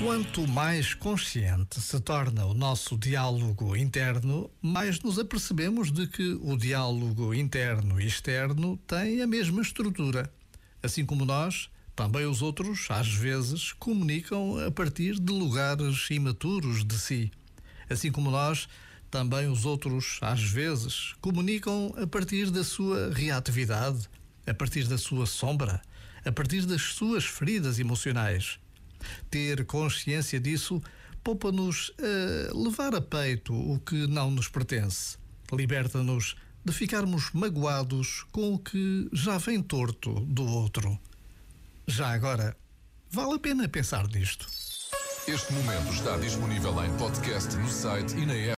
Quanto mais consciente se torna o nosso diálogo interno, mais nos apercebemos de que o diálogo interno e externo tem a mesma estrutura. Assim como nós, também os outros, às vezes, comunicam a partir de lugares imaturos de si. Assim como nós, também os outros, às vezes, comunicam a partir da sua reatividade, a partir da sua sombra, a partir das suas feridas emocionais. Ter consciência disso poupa-nos a levar a peito o que não nos pertence. Liberta-nos de ficarmos magoados com o que já vem torto do outro. Já agora, vale a pena pensar nisto. Este momento está disponível em podcast no site e na app.